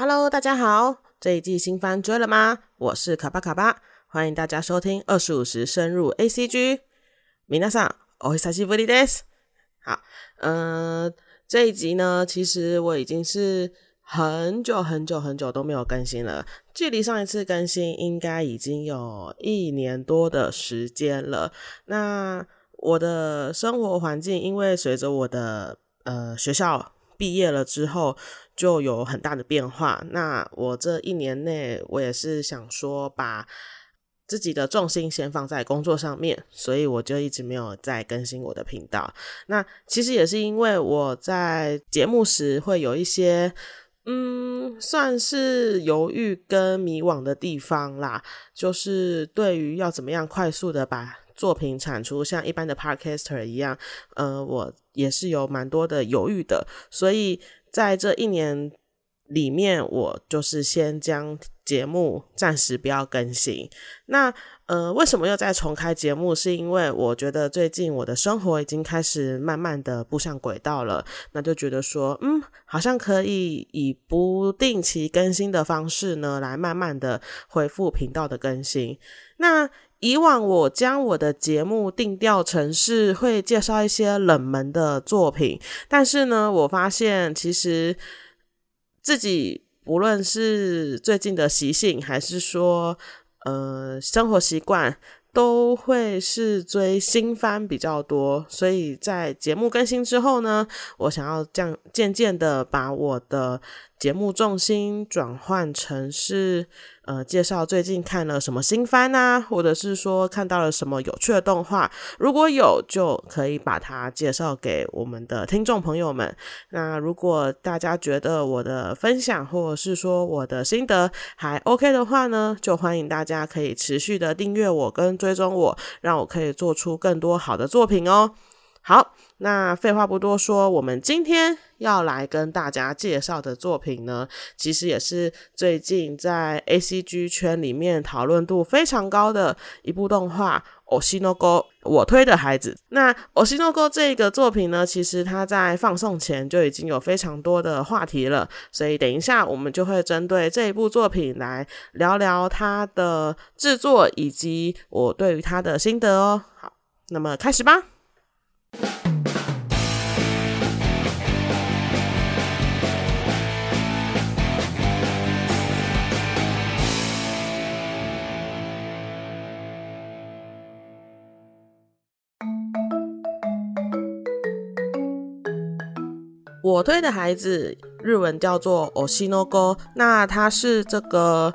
Hello，大家好，这一季新番追了吗？我是卡巴卡巴，欢迎大家收听二十五时深入 A C G。米娜桑，我是萨西弗利德斯。好，嗯，这一集呢，其实我已经是很久很久很久都没有更新了，距离上一次更新应该已经有一年多的时间了。那我的生活环境，因为随着我的呃学校毕业了之后，就有很大的变化。那我这一年内，我也是想说把。自己的重心先放在工作上面，所以我就一直没有再更新我的频道。那其实也是因为我在节目时会有一些，嗯，算是犹豫跟迷惘的地方啦。就是对于要怎么样快速的把作品产出，像一般的 podcaster 一样，呃，我也是有蛮多的犹豫的。所以在这一年。里面我就是先将节目暂时不要更新。那呃，为什么又再重开节目？是因为我觉得最近我的生活已经开始慢慢的步上轨道了，那就觉得说，嗯，好像可以以不定期更新的方式呢，来慢慢的恢复频道的更新。那以往我将我的节目定调成是会介绍一些冷门的作品，但是呢，我发现其实。自己不论是最近的习性，还是说呃生活习惯，都会是追新番比较多。所以在节目更新之后呢，我想要这样渐渐的把我的。节目重心转换成是，呃，介绍最近看了什么新番啊，或者是说看到了什么有趣的动画，如果有就可以把它介绍给我们的听众朋友们。那如果大家觉得我的分享或者是说我的心得还 OK 的话呢，就欢迎大家可以持续的订阅我跟追踪我，让我可以做出更多好的作品哦。好，那废话不多说，我们今天要来跟大家介绍的作品呢，其实也是最近在 A C G 圈里面讨论度非常高的一部动画《o s h i n o g o 我推的孩子。那《o s h i n o g o 这个作品呢，其实它在放送前就已经有非常多的话题了，所以等一下我们就会针对这一部作品来聊聊它的制作以及我对于它的心得哦。好，那么开始吧。我推的孩子，日文叫做 Oshinogo，那他是这个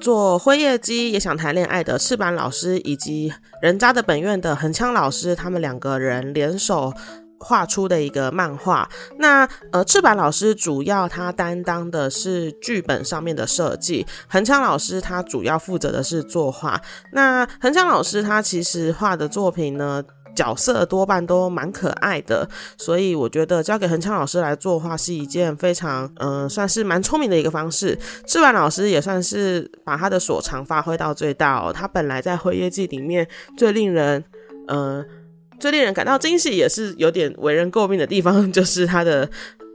做辉夜姬也想谈恋爱的赤坂老师，以及人渣的本院的横枪老师，他们两个人联手画出的一个漫画。那呃，赤坂老师主要他担当的是剧本上面的设计，横枪老师他主要负责的是作画。那横枪老师他其实画的作品呢？角色多半都蛮可爱的，所以我觉得交给恒昌老师来作画是一件非常，嗯，算是蛮聪明的一个方式。志晚老师也算是把他的所长发挥到最大哦。他本来在《辉夜记》里面最令人，呃，最令人感到惊喜，也是有点为人诟病的地方，就是他的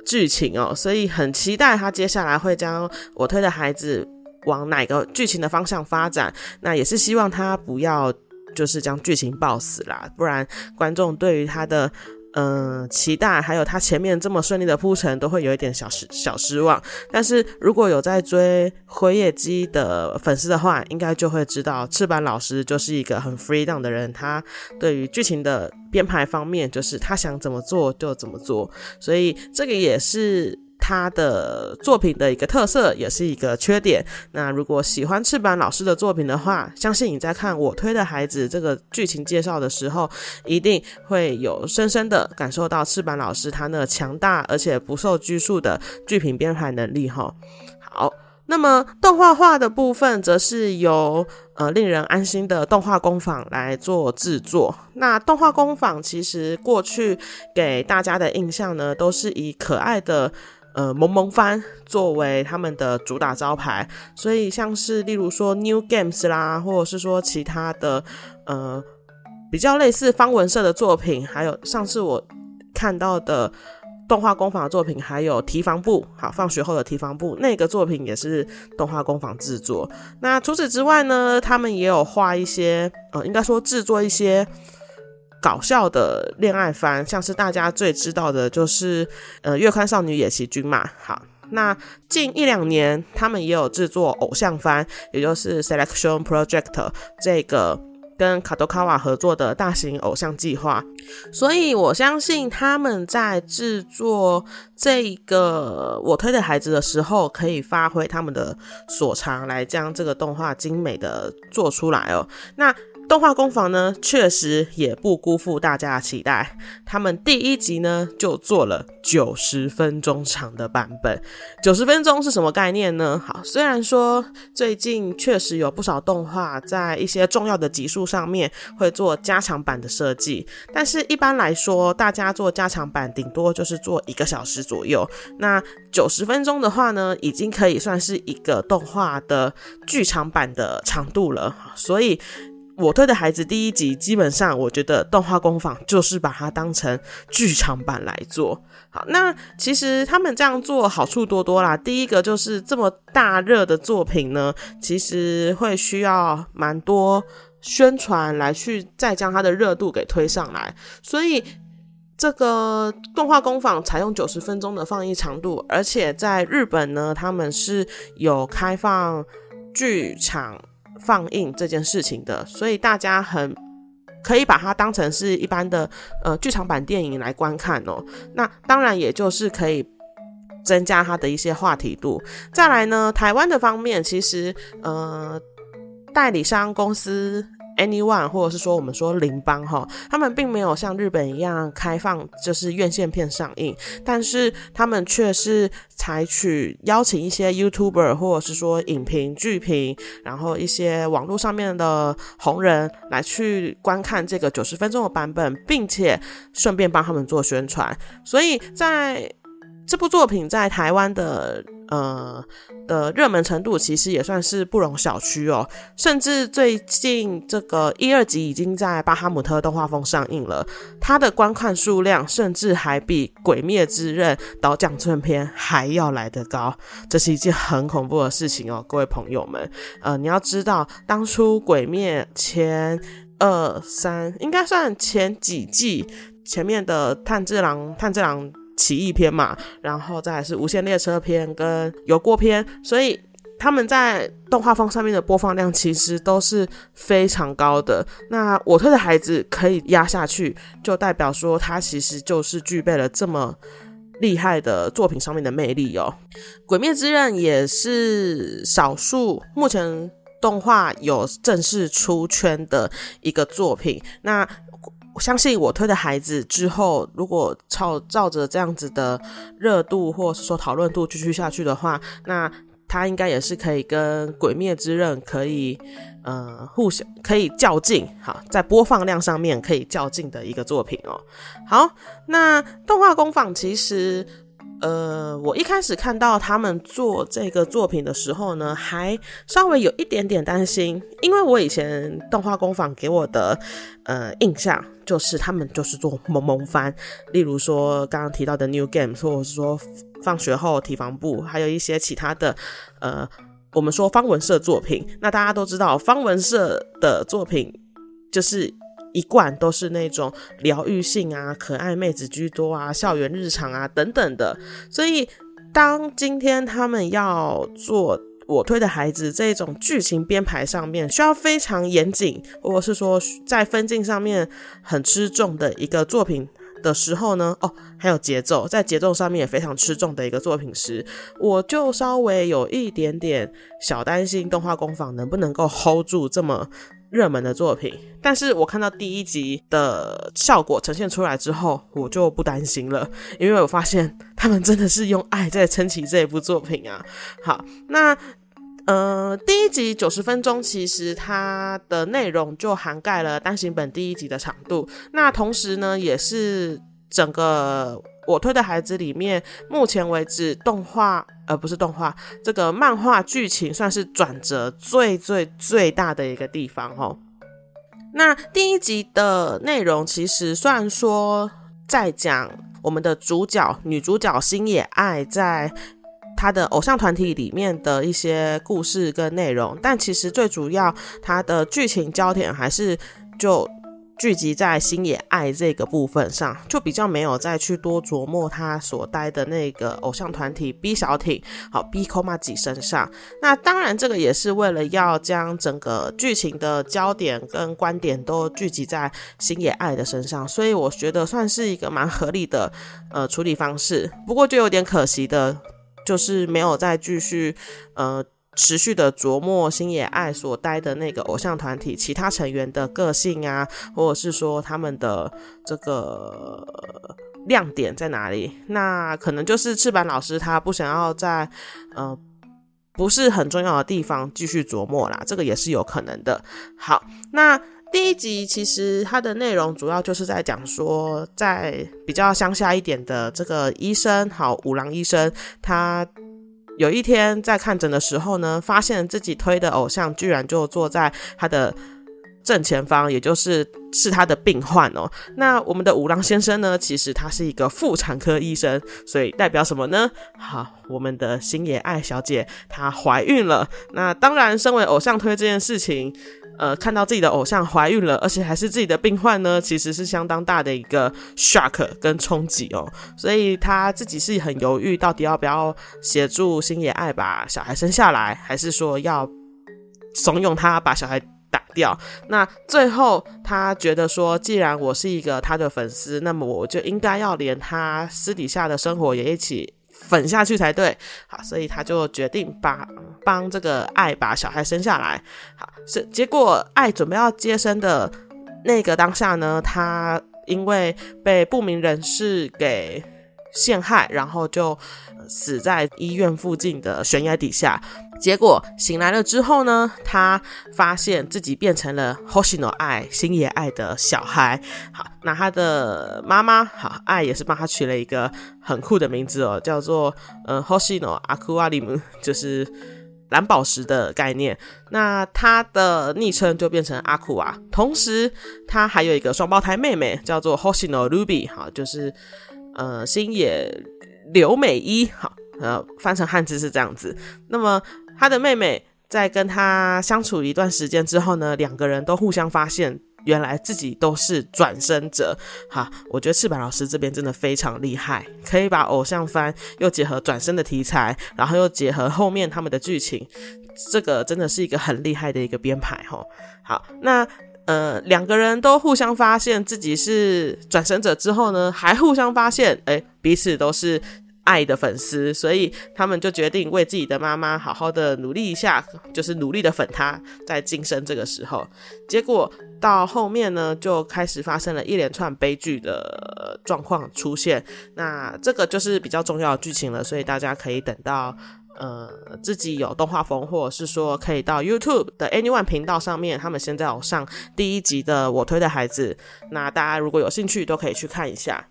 剧情哦。所以很期待他接下来会将我推的孩子往哪个剧情的方向发展。那也是希望他不要。就是将剧情爆死啦，不然观众对于他的嗯期待，还有他前面这么顺利的铺陈，都会有一点小失小失望。但是如果有在追辉夜姬的粉丝的话，应该就会知道赤坂老师就是一个很 free down 的人，他对于剧情的编排方面，就是他想怎么做就怎么做，所以这个也是。他的作品的一个特色，也是一个缺点。那如果喜欢赤坂老师的作品的话，相信你在看我推的孩子这个剧情介绍的时候，一定会有深深的感受到赤坂老师他那强大而且不受拘束的剧评编排能力哈。好，那么动画化的部分，则是由呃令人安心的动画工坊来做制作。那动画工坊其实过去给大家的印象呢，都是以可爱的。呃，萌萌番作为他们的主打招牌，所以像是例如说 New Games 啦，或者是说其他的呃比较类似方文社的作品，还有上次我看到的动画工坊的作品，还有提防部，好，放学后的提防部那个作品也是动画工坊制作。那除此之外呢，他们也有画一些，呃，应该说制作一些搞笑的恋爱番，像是大家最知道的就是呃月刊少女野崎君嘛。好，那近一两年他们也有制作偶像番，也就是 Selection Project 这个。跟卡多卡瓦合作的大型偶像计划，所以我相信他们在制作这个我推的孩子的时候，可以发挥他们的所长，来将这个动画精美的做出来哦。那。动画工坊呢，确实也不辜负大家的期待。他们第一集呢就做了九十分钟长的版本。九十分钟是什么概念呢？好，虽然说最近确实有不少动画在一些重要的集数上面会做加长版的设计，但是一般来说，大家做加长版顶多就是做一个小时左右。那九十分钟的话呢，已经可以算是一个动画的剧场版的长度了。所以。我推的孩子第一集，基本上我觉得动画工坊就是把它当成剧场版来做。好，那其实他们这样做好处多多啦。第一个就是这么大热的作品呢，其实会需要蛮多宣传来去再将它的热度给推上来。所以这个动画工坊采用九十分钟的放映长度，而且在日本呢，他们是有开放剧场。放映这件事情的，所以大家很可以把它当成是一般的呃剧场版电影来观看哦。那当然也就是可以增加它的一些话题度。再来呢，台湾的方面，其实呃代理商公司。Anyone，或者是说我们说邻邦哈，他们并没有像日本一样开放，就是院线片上映，但是他们却是采取邀请一些 YouTuber 或者是说影评剧评，然后一些网络上面的红人来去观看这个九十分钟的版本，并且顺便帮他们做宣传，所以在这部作品在台湾的。呃的热门程度其实也算是不容小觑哦，甚至最近这个一二集已经在巴哈姆特动画风上映了，它的观看数量甚至还比《鬼灭之刃》导讲正片还要来得高，这是一件很恐怖的事情哦，各位朋友们，呃，你要知道，当初《鬼灭》前二三应该算前几季前面的炭治郎，炭治郎。奇异篇嘛，然后再是无限列车篇跟油锅篇，所以他们在动画风上面的播放量其实都是非常高的。那我推的孩子可以压下去，就代表说他其实就是具备了这么厉害的作品上面的魅力哦。鬼灭之刃也是少数目前动画有正式出圈的一个作品。那相信我推的孩子之后，如果照照着这样子的热度或是说讨论度继续下去的话，那他应该也是可以跟《鬼灭之刃》可以呃互相可以较劲，好，在播放量上面可以较劲的一个作品哦。好，那动画工坊其实。呃，我一开始看到他们做这个作品的时候呢，还稍微有一点点担心，因为我以前动画工坊给我的呃印象就是他们就是做萌萌番，例如说刚刚提到的 New Game，或者是说放学后提防部，还有一些其他的呃，我们说方文社作品。那大家都知道，方文社的作品就是。一贯都是那种疗愈性啊、可爱妹子居多啊、校园日常啊等等的，所以当今天他们要做我推的孩子这种剧情编排上面需要非常严谨，或者是说在分镜上面很吃重的一个作品的时候呢，哦，还有节奏，在节奏上面也非常吃重的一个作品时，我就稍微有一点点小担心动画工坊能不能够 hold 住这么。热门的作品，但是我看到第一集的效果呈现出来之后，我就不担心了，因为我发现他们真的是用爱在撑起这一部作品啊。好，那呃，第一集九十分钟，其实它的内容就涵盖了单行本第一集的长度，那同时呢，也是整个。我推的孩子里面，目前为止动画，呃，不是动画，这个漫画剧情算是转折最最最大的一个地方哦。那第一集的内容其实虽然说在讲我们的主角女主角星野爱在她的偶像团体里面的一些故事跟内容，但其实最主要它的剧情焦点还是就。聚集在星野爱这个部分上，就比较没有再去多琢磨他所待的那个偶像团体 B 小艇，好 B Komaji 身上。那当然，这个也是为了要将整个剧情的焦点跟观点都聚集在星野爱的身上，所以我觉得算是一个蛮合理的呃处理方式。不过就有点可惜的，就是没有再继续呃。持续的琢磨星野爱所待的那个偶像团体其他成员的个性啊，或者是说他们的这个亮点在哪里？那可能就是赤坂老师他不想要在呃不是很重要的地方继续琢磨啦，这个也是有可能的。好，那第一集其实它的内容主要就是在讲说，在比较乡下一点的这个医生，好五郎医生他。有一天在看诊的时候呢，发现自己推的偶像居然就坐在他的正前方，也就是是他的病患哦。那我们的五郎先生呢，其实他是一个妇产科医生，所以代表什么呢？好，我们的星野爱小姐她怀孕了。那当然，身为偶像推这件事情。呃，看到自己的偶像怀孕了，而且还是自己的病患呢，其实是相当大的一个 shock 跟冲击哦。所以他自己是很犹豫，到底要不要协助星野爱把小孩生下来，还是说要怂恿他把小孩打掉？那最后他觉得说，既然我是一个他的粉丝，那么我就应该要连他私底下的生活也一起。粉下去才对，好，所以他就决定把帮这个爱把小孩生下来。好，是结果爱准备要接生的那个当下呢，他因为被不明人士给陷害，然后就死在医院附近的悬崖底下。结果醒来了之后呢，他发现自己变成了 Hoshino 爱星野爱的小孩。好，那他的妈妈好爱也是帮他取了一个很酷的名字哦，叫做呃 Hoshino Aquarium，就是蓝宝石的概念。那他的昵称就变成阿库啊。同时，他还有一个双胞胎妹妹，叫做 Hoshino Ruby，好，就是呃星野刘美一，哈，呃翻成汉字是这样子。那么他的妹妹在跟他相处一段时间之后呢，两个人都互相发现，原来自己都是转生者。哈，我觉得赤坂老师这边真的非常厉害，可以把偶像番又结合转生的题材，然后又结合后面他们的剧情，这个真的是一个很厉害的一个编排。哈，好，那呃，两个人都互相发现自己是转生者之后呢，还互相发现，哎，彼此都是。爱的粉丝，所以他们就决定为自己的妈妈好好的努力一下，就是努力的粉她，在晋升这个时候，结果到后面呢，就开始发生了一连串悲剧的状况出现。那这个就是比较重要的剧情了，所以大家可以等到呃自己有动画风，或者是说可以到 YouTube 的 Anyone 频道上面，他们现在有上第一集的我推的孩子，那大家如果有兴趣都可以去看一下。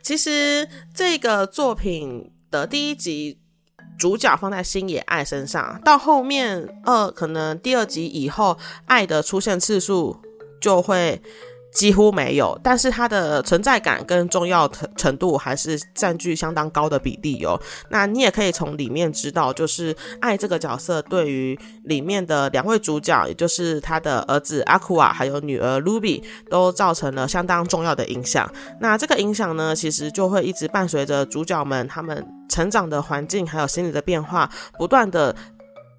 其实这个作品的第一集主角放在星野爱身上，到后面二可能第二集以后，爱的出现次数就会。几乎没有，但是它的存在感跟重要程度还是占据相当高的比例哦。那你也可以从里面知道，就是爱这个角色对于里面的两位主角，也就是他的儿子阿库瓦还有女儿 Ruby，都造成了相当重要的影响。那这个影响呢，其实就会一直伴随着主角们他们成长的环境还有心理的变化，不断的。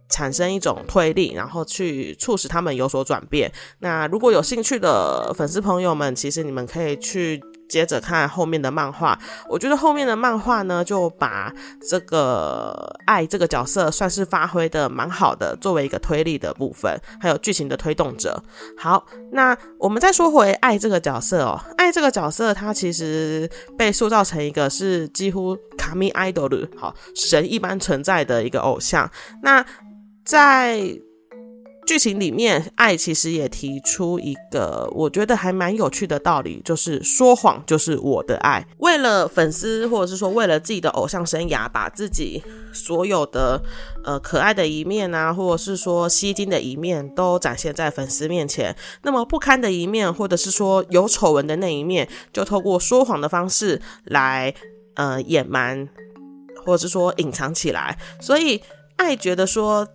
产生一种推力，然后去促使他们有所转变。那如果有兴趣的粉丝朋友们，其实你们可以去接着看后面的漫画。我觉得后面的漫画呢，就把这个爱这个角色算是发挥的蛮好的，作为一个推力的部分，还有剧情的推动者。好，那我们再说回爱这个角色哦，爱这个角色，他其实被塑造成一个是几乎卡米 idol 好神一般存在的一个偶像。那在剧情里面，爱其实也提出一个我觉得还蛮有趣的道理，就是说谎就是我的爱。为了粉丝，或者是说为了自己的偶像生涯，把自己所有的呃可爱的一面啊，或者是说吸睛的一面，都展现在粉丝面前。那么不堪的一面，或者是说有丑闻的那一面，就透过说谎的方式来呃掩瞒，或者是说隐藏起来。所以爱觉得说，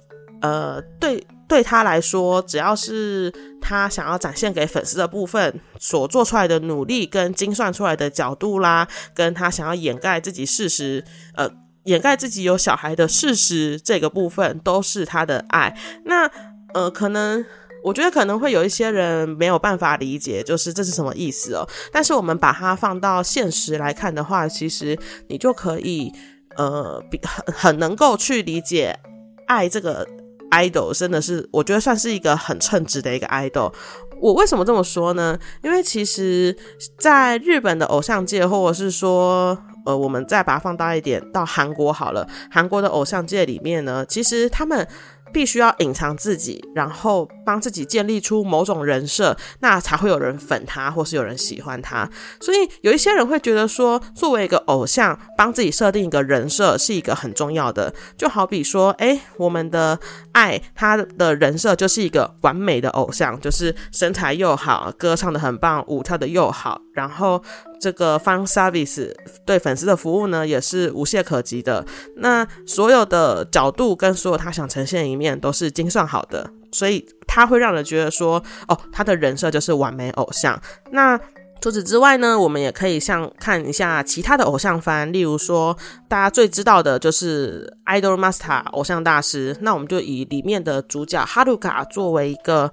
呃对。对他来说，只要是他想要展现给粉丝的部分，所做出来的努力跟精算出来的角度啦，跟他想要掩盖自己事实，呃，掩盖自己有小孩的事实这个部分，都是他的爱。那呃，可能我觉得可能会有一些人没有办法理解，就是这是什么意思哦。但是我们把它放到现实来看的话，其实你就可以呃，比很很能够去理解爱这个。Idol 真的是，我觉得算是一个很称职的一个 idol。我为什么这么说呢？因为其实在日本的偶像界，或者是说，呃，我们再把它放大一点，到韩国好了，韩国的偶像界里面呢，其实他们。必须要隐藏自己，然后帮自己建立出某种人设，那才会有人粉他，或是有人喜欢他。所以有一些人会觉得说，作为一个偶像，帮自己设定一个人设是一个很重要的。就好比说，哎，我们的爱他的人设就是一个完美的偶像，就是身材又好，歌唱的很棒，舞跳的又好，然后。这个 fan service 对粉丝的服务呢，也是无懈可击的。那所有的角度跟所有他想呈现的一面都是精算好的，所以他会让人觉得说，哦，他的人设就是完美偶像。那除此之外呢，我们也可以像看一下其他的偶像番，例如说大家最知道的就是《Idol Master》偶像大师。那我们就以里面的主角哈鲁卡作为一个。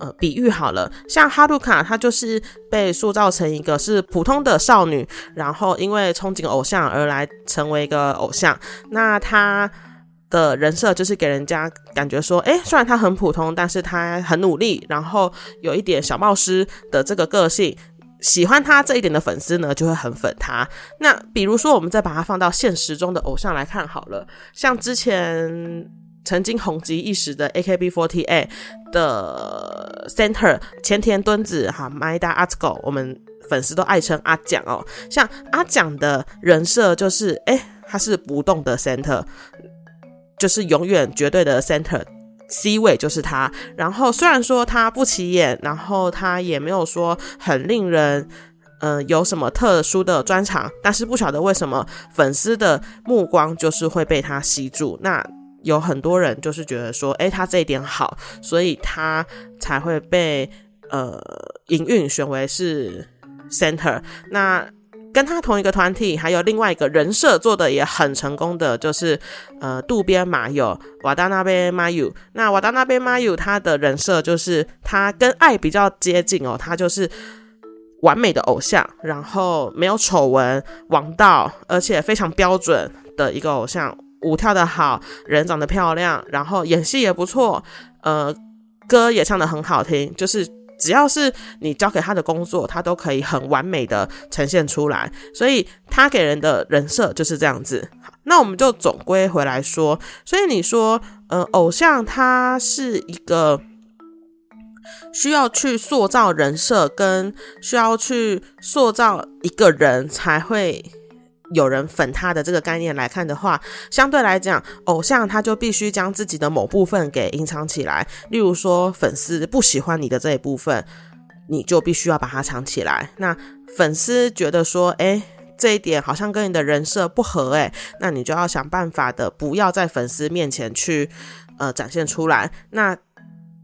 呃，比喻好了，像哈鲁卡，她就是被塑造成一个是普通的少女，然后因为憧憬偶像而来成为一个偶像。那她的人设就是给人家感觉说，哎，虽然她很普通，但是她很努力，然后有一点小冒失的这个个性，喜欢她这一点的粉丝呢，就会很粉她。那比如说，我们再把它放到现实中的偶像来看好了，像之前。曾经红极一时的 AKB48 的 Center 前田敦子哈，Maida Atsuko，我们粉丝都爱称阿蒋哦。像阿蒋的人设就是，哎，他是不动的 Center，就是永远绝对的 Center，C 位就是他。然后虽然说他不起眼，然后他也没有说很令人，嗯，有什么特殊的专长，但是不晓得为什么粉丝的目光就是会被他吸住。那有很多人就是觉得说，哎，他这一点好，所以他才会被呃营运选为是 center。那跟他同一个团体，还有另外一个人设做的也很成功的，就是呃渡边麻友瓦达那边麻友。那瓦达那边麻友他的人设就是他跟爱比较接近哦，他就是完美的偶像，然后没有丑闻，王道，而且非常标准的一个偶像。舞跳的好，人长得漂亮，然后演戏也不错，呃，歌也唱得很好听，就是只要是你交给他的工作，他都可以很完美的呈现出来，所以他给人的人设就是这样子。那我们就总归回来说，所以你说，呃，偶像他是一个需要去塑造人设，跟需要去塑造一个人才会。有人粉他的这个概念来看的话，相对来讲，偶像他就必须将自己的某部分给隐藏起来。例如说，粉丝不喜欢你的这一部分，你就必须要把它藏起来。那粉丝觉得说，哎，这一点好像跟你的人设不合，哎，那你就要想办法的，不要在粉丝面前去呃展现出来。那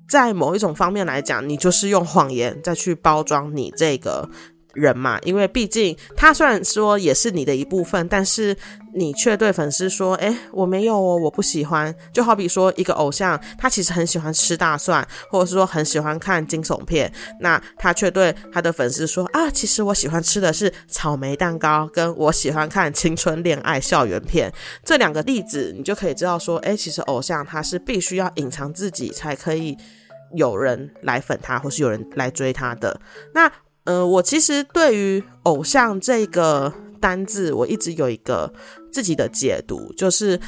在某一种方面来讲，你就是用谎言再去包装你这个。人嘛，因为毕竟他虽然说也是你的一部分，但是你却对粉丝说：“哎，我没有哦，我不喜欢。”就好比说一个偶像，他其实很喜欢吃大蒜，或者是说很喜欢看惊悚片，那他却对他的粉丝说：“啊，其实我喜欢吃的是草莓蛋糕，跟我喜欢看青春恋爱校园片。”这两个例子，你就可以知道说：“哎，其实偶像他是必须要隐藏自己，才可以有人来粉他，或是有人来追他的。”那呃，我其实对于偶像这个单字，我一直有一个自己的解读，就是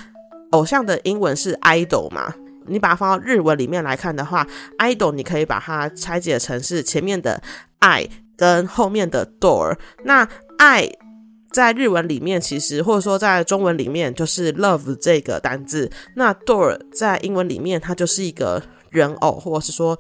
偶像的英文是 idol 嘛，你把它放到日文里面来看的话，idol 你可以把它拆解成是前面的爱跟后面的 door。那爱在日文里面其实或者说在中文里面就是 love 这个单字，那 door 在英文里面它就是一个人偶，或者是说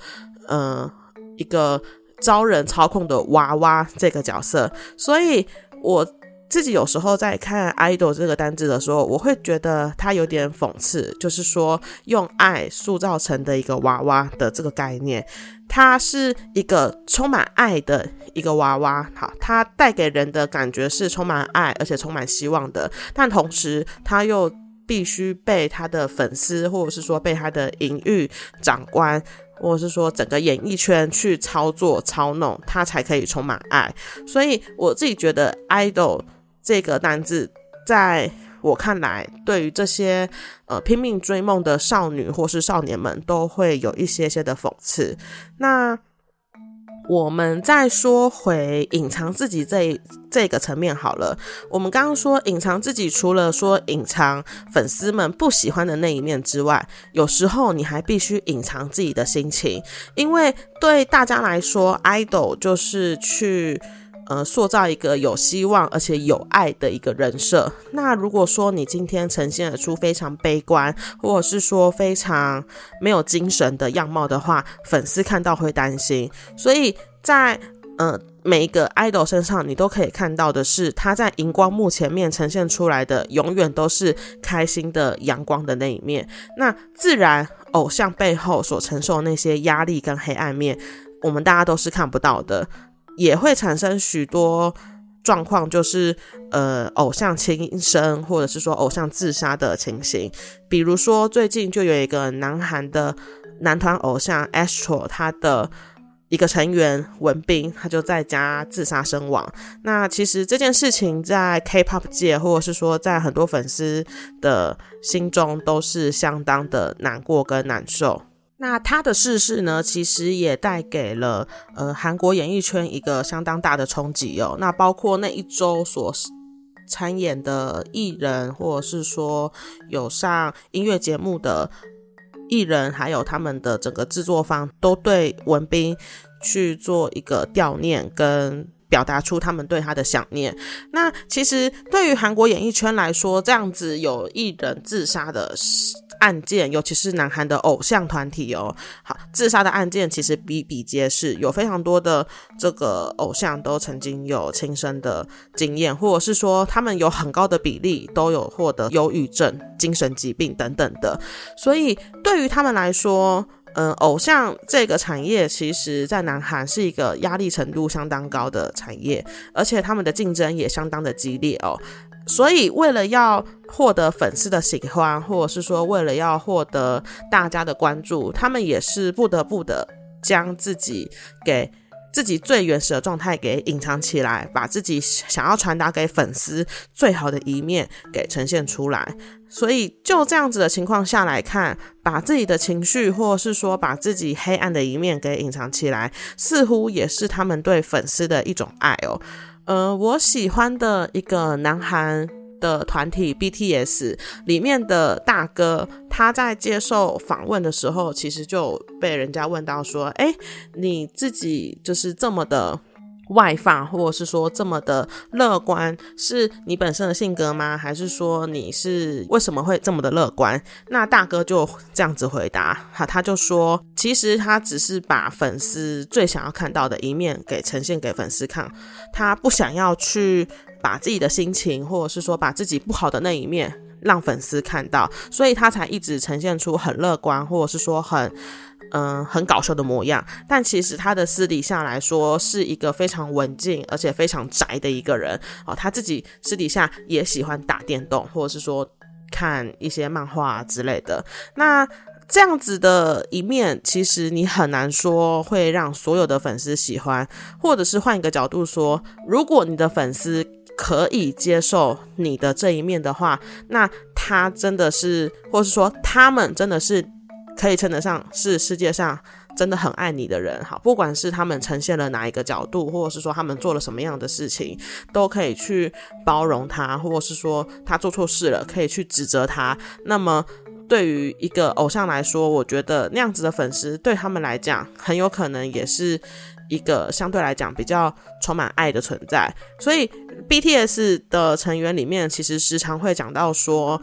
呃一个招人操控的娃娃这个角色，所以我。自己有时候在看 idol 这个单字的时候，我会觉得它有点讽刺，就是说用爱塑造成的一个娃娃的这个概念，它是一个充满爱的一个娃娃，好，它带给人的感觉是充满爱而且充满希望的，但同时它又必须被他的粉丝或者是说被他的隐喻长官或者是说整个演艺圈去操作操弄，它才可以充满爱。所以我自己觉得 idol。这个单字，在我看来，对于这些呃拼命追梦的少女或是少年们，都会有一些些的讽刺。那我们再说回隐藏自己这这个层面好了。我们刚刚说隐藏自己，除了说隐藏粉丝们不喜欢的那一面之外，有时候你还必须隐藏自己的心情，因为对大家来说，idol 就是去。呃，塑造一个有希望而且有爱的一个人设。那如果说你今天呈现出非常悲观，或者是说非常没有精神的样貌的话，粉丝看到会担心。所以在呃每一个 idol 身上，你都可以看到的是，他在荧光幕前面呈现出来的，永远都是开心的、阳光的那一面。那自然，偶像背后所承受那些压力跟黑暗面，我们大家都是看不到的。也会产生许多状况，就是呃，偶像轻生，或者是说偶像自杀的情形。比如说，最近就有一个南韩的男团偶像 Astro，他的一个成员文彬，他就在家自杀身亡。那其实这件事情在 K-pop 界，或者是说在很多粉丝的心中，都是相当的难过跟难受。那他的逝世呢，其实也带给了呃韩国演艺圈一个相当大的冲击哦。那包括那一周所参演的艺人，或者是说有上音乐节目的艺人，还有他们的整个制作方，都对文斌去做一个悼念跟表达出他们对他的想念。那其实对于韩国演艺圈来说，这样子有艺人自杀的。案件，尤其是南韩的偶像团体哦，好，自杀的案件其实比比皆是，有非常多的这个偶像都曾经有亲身的经验，或者是说他们有很高的比例都有获得忧郁症、精神疾病等等的，所以对于他们来说，嗯，偶像这个产业其实在南韩是一个压力程度相当高的产业，而且他们的竞争也相当的激烈哦。所以，为了要获得粉丝的喜欢，或者是说为了要获得大家的关注，他们也是不得不的将自己给自己最原始的状态给隐藏起来，把自己想要传达给粉丝最好的一面给呈现出来。所以，就这样子的情况下来看，把自己的情绪，或是说把自己黑暗的一面给隐藏起来，似乎也是他们对粉丝的一种爱哦。呃，我喜欢的一个南韩的团体 BTS 里面的大哥，他在接受访问的时候，其实就被人家问到说：“哎，你自己就是这么的。”外放，或者是说这么的乐观，是你本身的性格吗？还是说你是为什么会这么的乐观？那大哥就这样子回答，哈，他就说，其实他只是把粉丝最想要看到的一面给呈现给粉丝看，他不想要去把自己的心情，或者是说把自己不好的那一面让粉丝看到，所以他才一直呈现出很乐观，或者是说很。嗯，很搞笑的模样，但其实他的私底下来说是一个非常文静而且非常宅的一个人哦。他自己私底下也喜欢打电动，或者是说看一些漫画之类的。那这样子的一面，其实你很难说会让所有的粉丝喜欢，或者是换一个角度说，如果你的粉丝可以接受你的这一面的话，那他真的是，或是说他们真的是。可以称得上是世界上真的很爱你的人，好，不管是他们呈现了哪一个角度，或者是说他们做了什么样的事情，都可以去包容他，或者是说他做错事了，可以去指责他。那么对于一个偶像来说，我觉得那样子的粉丝对他们来讲，很有可能也是一个相对来讲比较充满爱的存在。所以 BTS 的成员里面，其实时常会讲到说，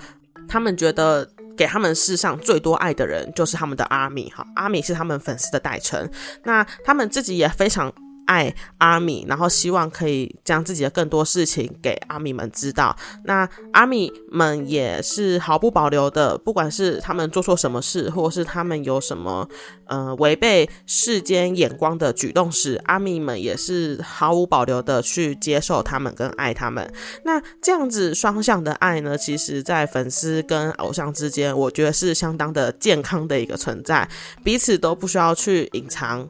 他们觉得给他们世上最多爱的人就是他们的阿米哈，阿米是他们粉丝的代称。那他们自己也非常。爱阿米，然后希望可以将自己的更多事情给阿米们知道。那阿米们也是毫不保留的，不管是他们做错什么事，或者是他们有什么呃违背世间眼光的举动时，阿米们也是毫无保留的去接受他们跟爱他们。那这样子双向的爱呢，其实在粉丝跟偶像之间，我觉得是相当的健康的一个存在，彼此都不需要去隐藏。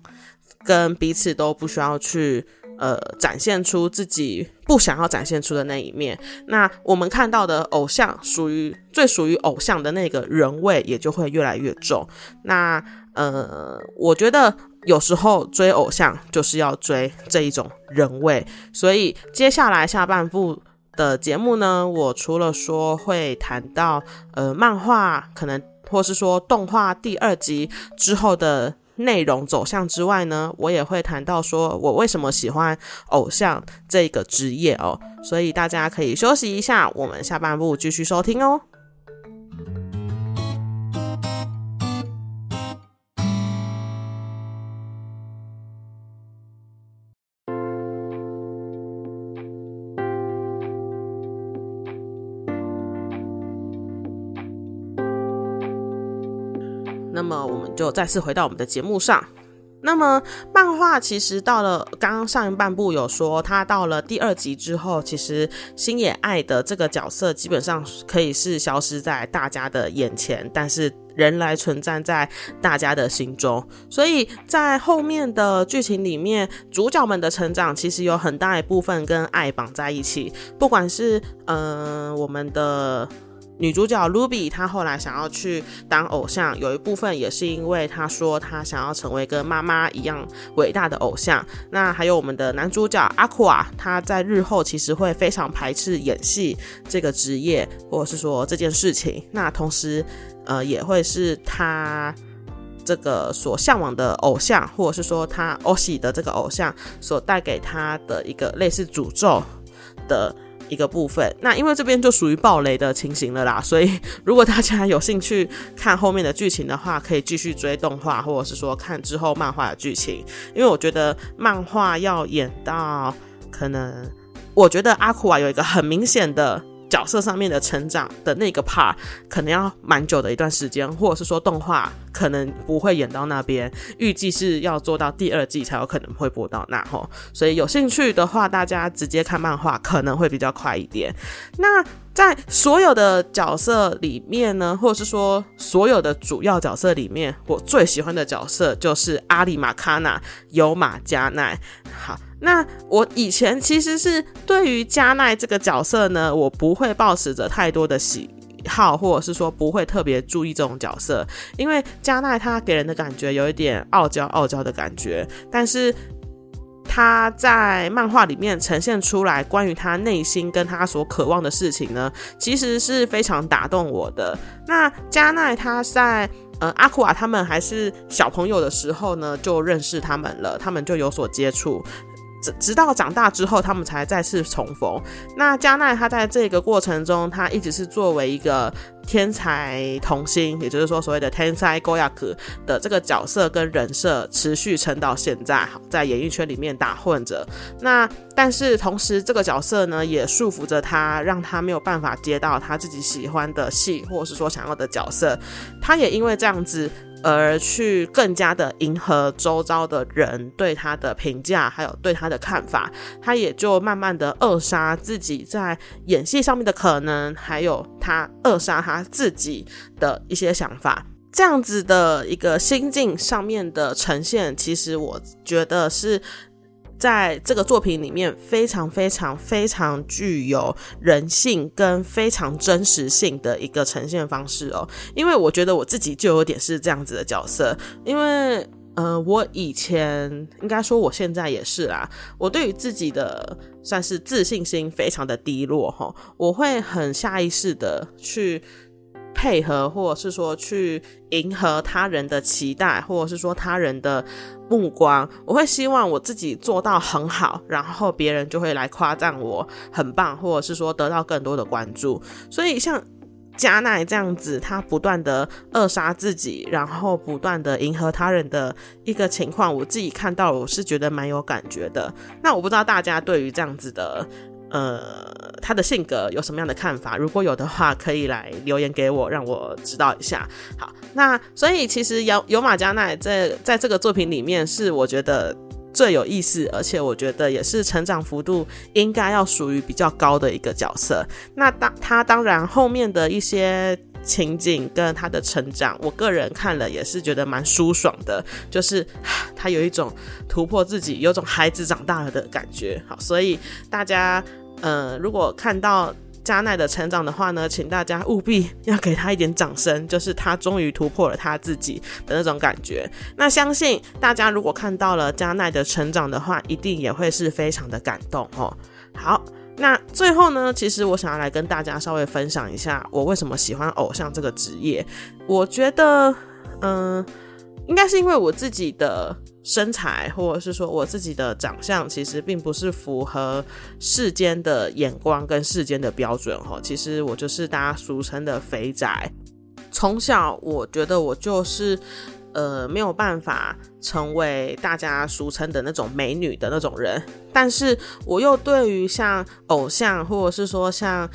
跟彼此都不需要去呃展现出自己不想要展现出的那一面，那我们看到的偶像属于最属于偶像的那个人味也就会越来越重。那呃，我觉得有时候追偶像就是要追这一种人味，所以接下来下半部的节目呢，我除了说会谈到呃漫画可能或是说动画第二集之后的。内容走向之外呢，我也会谈到说我为什么喜欢偶像这个职业哦，所以大家可以休息一下，我们下半部继续收听哦。那么我们就再次回到我们的节目上。那么漫画其实到了刚刚上一半部有说，他到了第二集之后，其实星野爱的这个角色基本上可以是消失在大家的眼前，但是仍然存在在大家的心中。所以在后面的剧情里面，主角们的成长其实有很大一部分跟爱绑在一起，不管是嗯我们的。女主角 Ruby，她后来想要去当偶像，有一部分也是因为她说她想要成为跟妈妈一样伟大的偶像。那还有我们的男主角 Aqua，他在日后其实会非常排斥演戏这个职业，或者是说这件事情。那同时，呃，也会是他这个所向往的偶像，或者是说他 Oshi 的这个偶像所带给他的一个类似诅咒的。一个部分，那因为这边就属于暴雷的情形了啦，所以如果大家有兴趣看后面的剧情的话，可以继续追动画，或者是说看之后漫画的剧情。因为我觉得漫画要演到可能，我觉得阿库瓦有一个很明显的。角色上面的成长的那个 part 可能要蛮久的一段时间，或者是说动画可能不会演到那边，预计是要做到第二季才有可能会播到那吼。所以有兴趣的话，大家直接看漫画可能会比较快一点。那在所有的角色里面呢，或者是说所有的主要角色里面，我最喜欢的角色就是阿里马卡纳有马加奈。好。那我以前其实是对于加奈这个角色呢，我不会抱持着太多的喜好，或者是说不会特别注意这种角色，因为加奈他给人的感觉有一点傲娇傲娇的感觉，但是他在漫画里面呈现出来关于他内心跟他所渴望的事情呢，其实是非常打动我的。那加奈他在呃阿库瓦他们还是小朋友的时候呢，就认识他们了，他们就有所接触。直到长大之后，他们才再次重逢。那加奈他在这个过程中，他一直是作为一个天才童星，也就是说所谓的天才 Goyak 的这个角色跟人设持续撑到现在，在演艺圈里面打混着。那但是同时，这个角色呢也束缚着他，让他没有办法接到他自己喜欢的戏，或者是说想要的角色。他也因为这样子。而去更加的迎合周遭的人对他的评价，还有对他的看法，他也就慢慢的扼杀自己在演戏上面的可能，还有他扼杀他自己的一些想法。这样子的一个心境上面的呈现，其实我觉得是。在这个作品里面，非常非常非常具有人性跟非常真实性的一个呈现方式哦。因为我觉得我自己就有点是这样子的角色，因为呃，我以前应该说我现在也是啦。我对于自己的算是自信心非常的低落哈，我会很下意识的去配合，或者是说去迎合他人的期待，或者是说他人的目光。我会希望我自己做到很好，然后别人就会来夸赞我很棒，或者是说得到更多的关注。所以像加奈这样子，他不断的扼杀自己，然后不断的迎合他人的一个情况，我自己看到我是觉得蛮有感觉的。那我不知道大家对于这样子的。呃，他的性格有什么样的看法？如果有的话，可以来留言给我，让我知道一下。好，那所以其实有有马加奈在在这个作品里面是我觉得最有意思，而且我觉得也是成长幅度应该要属于比较高的一个角色。那当他当然后面的一些情景跟他的成长，我个人看了也是觉得蛮舒爽的，就是他有一种突破自己，有种孩子长大了的感觉。好，所以大家。呃，如果看到加奈的成长的话呢，请大家务必要给他一点掌声，就是他终于突破了他自己的那种感觉。那相信大家如果看到了加奈的成长的话，一定也会是非常的感动哦。好，那最后呢，其实我想要来跟大家稍微分享一下我为什么喜欢偶像这个职业。我觉得，嗯。应该是因为我自己的身材，或者是说我自己的长相，其实并不是符合世间的眼光跟世间的标准哈。其实我就是大家俗称的肥宅。从小我觉得我就是呃没有办法成为大家俗称的那种美女的那种人，但是我又对于像偶像，或者是说像。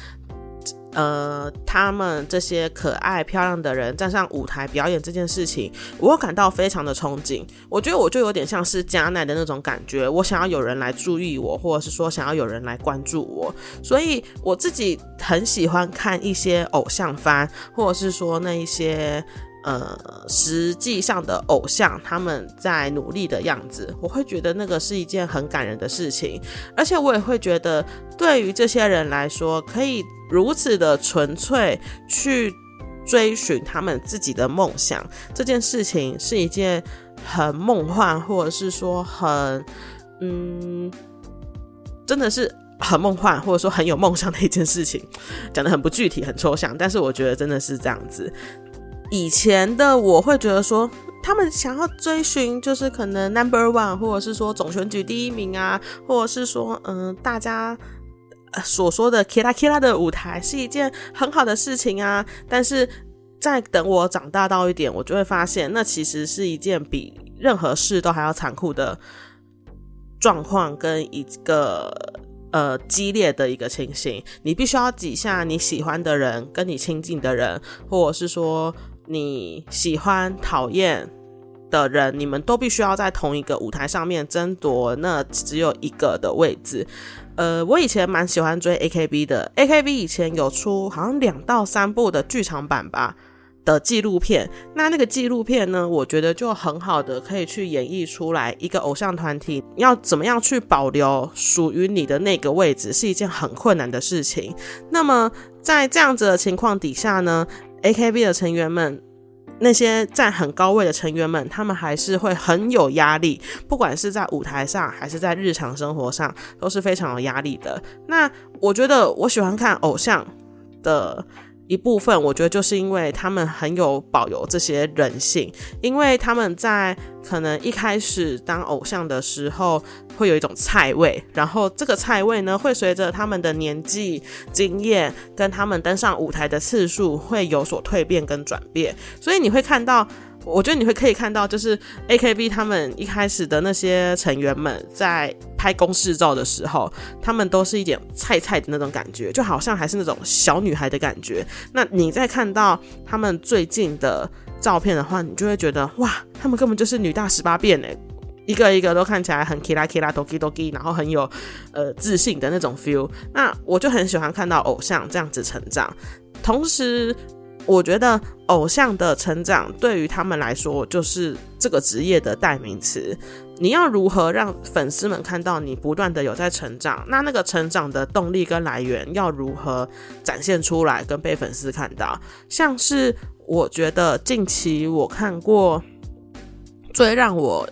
呃，他们这些可爱漂亮的人站上舞台表演这件事情，我感到非常的憧憬。我觉得我就有点像是加奈的那种感觉，我想要有人来注意我，或者是说想要有人来关注我。所以我自己很喜欢看一些偶像番，或者是说那一些。呃，实际上的偶像他们在努力的样子，我会觉得那个是一件很感人的事情，而且我也会觉得，对于这些人来说，可以如此的纯粹去追寻他们自己的梦想，这件事情是一件很梦幻，或者是说很嗯，真的是很梦幻，或者说很有梦想的一件事情，讲的很不具体，很抽象，但是我觉得真的是这样子。以前的我会觉得说，他们想要追寻就是可能 number one，或者是说总选举第一名啊，或者是说嗯大家所说的 kira kira 的舞台是一件很好的事情啊。但是在等我长大到一点，我就会发现，那其实是一件比任何事都还要残酷的状况跟一个呃激烈的一个情形。你必须要挤下你喜欢的人，跟你亲近的人，或者是说。你喜欢、讨厌的人，你们都必须要在同一个舞台上面争夺那只有一个的位置。呃，我以前蛮喜欢追 AKB 的，AKB 以前有出好像两到三部的剧场版吧的纪录片。那那个纪录片呢，我觉得就很好的可以去演绎出来一个偶像团体要怎么样去保留属于你的那个位置，是一件很困难的事情。那么在这样子的情况底下呢？AKB 的成员们，那些在很高位的成员们，他们还是会很有压力，不管是在舞台上还是在日常生活上，都是非常有压力的。那我觉得我喜欢看偶像的。一部分，我觉得就是因为他们很有保留这些人性，因为他们在可能一开始当偶像的时候会有一种菜味，然后这个菜味呢会随着他们的年纪、经验跟他们登上舞台的次数会有所蜕变跟转变，所以你会看到。我觉得你会可以看到，就是 A K B 他们一开始的那些成员们在拍公式照的时候，他们都是一点菜菜的那种感觉，就好像还是那种小女孩的感觉。那你在看到他们最近的照片的话，你就会觉得哇，他们根本就是女大十八变哎，一个一个都看起来很 kira kira doki doki，然后很有呃自信的那种 feel。那我就很喜欢看到偶像这样子成长，同时。我觉得偶像的成长对于他们来说就是这个职业的代名词。你要如何让粉丝们看到你不断的有在成长？那那个成长的动力跟来源要如何展现出来，跟被粉丝看到？像是我觉得近期我看过最让我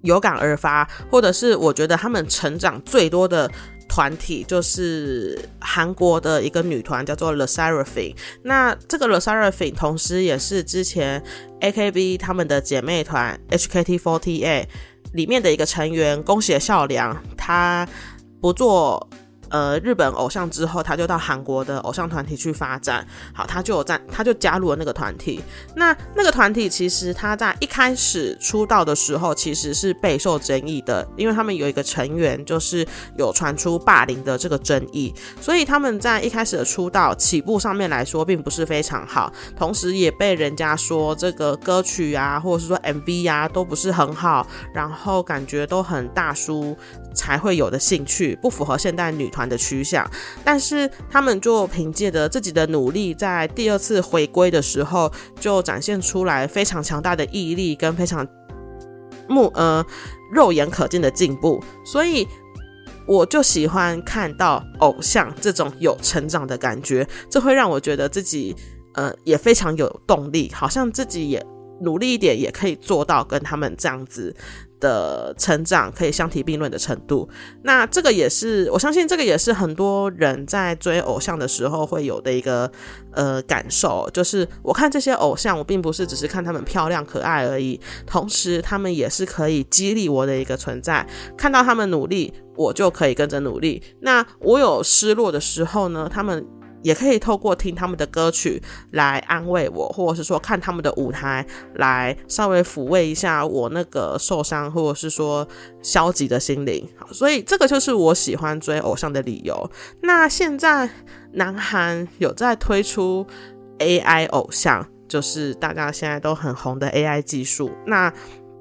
有感而发，或者是我觉得他们成长最多的。团体就是韩国的一个女团，叫做 The Seraphim。那这个 The Seraphim 同时也是之前 AKB 他们的姐妹团 HKT48 里面的一个成员恭喜孝良，他不做。呃，日本偶像之后，他就到韩国的偶像团体去发展。好，他就有在，他就加入了那个团体。那那个团体其实他在一开始出道的时候，其实是备受争议的，因为他们有一个成员就是有传出霸凌的这个争议，所以他们在一开始的出道起步上面来说，并不是非常好。同时也被人家说这个歌曲啊，或者是说 MV 啊，都不是很好，然后感觉都很大叔才会有的兴趣，不符合现代女团。的趋向，但是他们就凭借着自己的努力，在第二次回归的时候，就展现出来非常强大的毅力跟非常目呃肉眼可见的进步。所以我就喜欢看到偶像这种有成长的感觉，这会让我觉得自己呃也非常有动力，好像自己也努力一点也可以做到跟他们这样子。的成长可以相提并论的程度，那这个也是我相信，这个也是很多人在追偶像的时候会有的一个呃感受，就是我看这些偶像，我并不是只是看他们漂亮可爱而已，同时他们也是可以激励我的一个存在，看到他们努力，我就可以跟着努力。那我有失落的时候呢，他们。也可以透过听他们的歌曲来安慰我，或者是说看他们的舞台来稍微抚慰一下我那个受伤或者是说消极的心灵。好所以这个就是我喜欢追偶像的理由。那现在南韩有在推出 AI 偶像，就是大家现在都很红的 AI 技术。那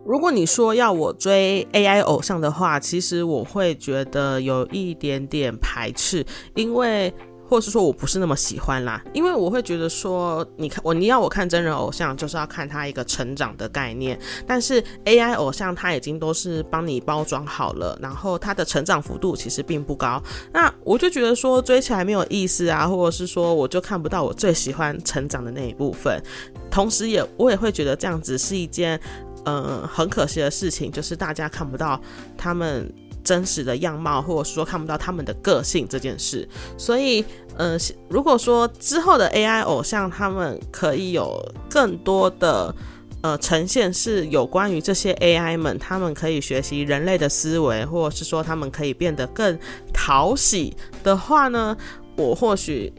如果你说要我追 AI 偶像的话，其实我会觉得有一点点排斥，因为。或是说我不是那么喜欢啦，因为我会觉得说，你看我你要我看真人偶像，就是要看他一个成长的概念。但是 AI 偶像他已经都是帮你包装好了，然后他的成长幅度其实并不高。那我就觉得说追起来没有意思啊，或者是说我就看不到我最喜欢成长的那一部分。同时也我也会觉得这样子是一件嗯很可惜的事情，就是大家看不到他们。真实的样貌，或者说看不到他们的个性这件事，所以，呃，如果说之后的 AI 偶像他们可以有更多的呃呈现，是有关于这些 AI 们，他们可以学习人类的思维，或者是说他们可以变得更讨喜的话呢，我或许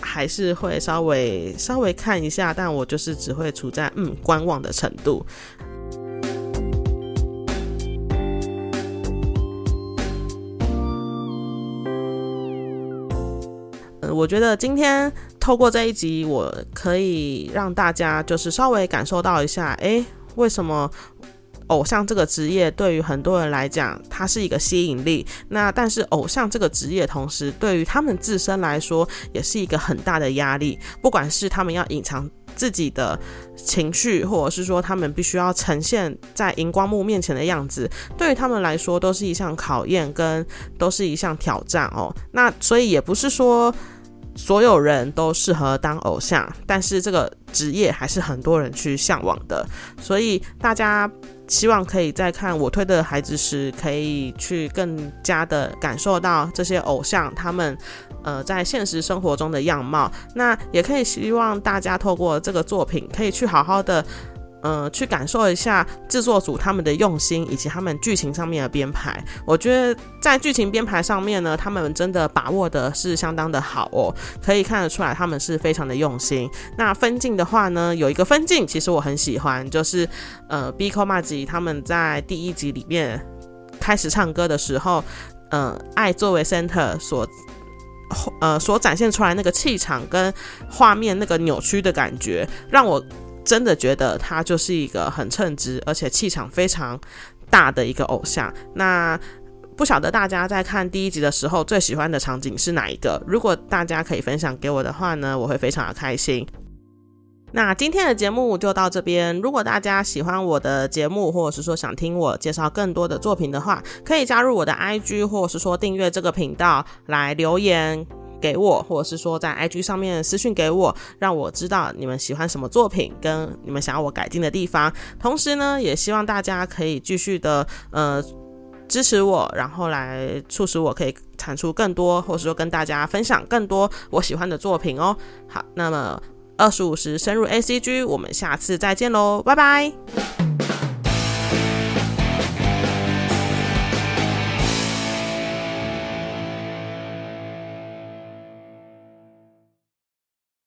还是会稍微稍微看一下，但我就是只会处在嗯观望的程度。我觉得今天透过这一集，我可以让大家就是稍微感受到一下，诶，为什么偶像这个职业对于很多人来讲，它是一个吸引力。那但是偶像这个职业，同时对于他们自身来说，也是一个很大的压力。不管是他们要隐藏自己的情绪，或者是说他们必须要呈现在荧光幕面前的样子，对于他们来说都是一项考验，跟都是一项挑战哦。那所以也不是说。所有人都适合当偶像，但是这个职业还是很多人去向往的。所以大家希望可以在看我推的孩子时，可以去更加的感受到这些偶像他们呃在现实生活中的样貌。那也可以希望大家透过这个作品，可以去好好的。嗯，去感受一下制作组他们的用心，以及他们剧情上面的编排。我觉得在剧情编排上面呢，他们真的把握的是相当的好哦，可以看得出来他们是非常的用心。那分镜的话呢，有一个分镜其实我很喜欢，就是呃，Biko m a j i 他们在第一集里面开始唱歌的时候，嗯，爱作为 center 所呃所展现出来那个气场跟画面那个扭曲的感觉，让我。真的觉得他就是一个很称职，而且气场非常大的一个偶像。那不晓得大家在看第一集的时候最喜欢的场景是哪一个？如果大家可以分享给我的话呢，我会非常的开心。那今天的节目就到这边。如果大家喜欢我的节目，或者是说想听我介绍更多的作品的话，可以加入我的 IG，或者是说订阅这个频道来留言。给我，或者是说在 IG 上面私信给我，让我知道你们喜欢什么作品，跟你们想要我改进的地方。同时呢，也希望大家可以继续的呃支持我，然后来促使我可以产出更多，或者说跟大家分享更多我喜欢的作品哦。好，那么二十五时深入 A C G，我们下次再见喽，拜拜。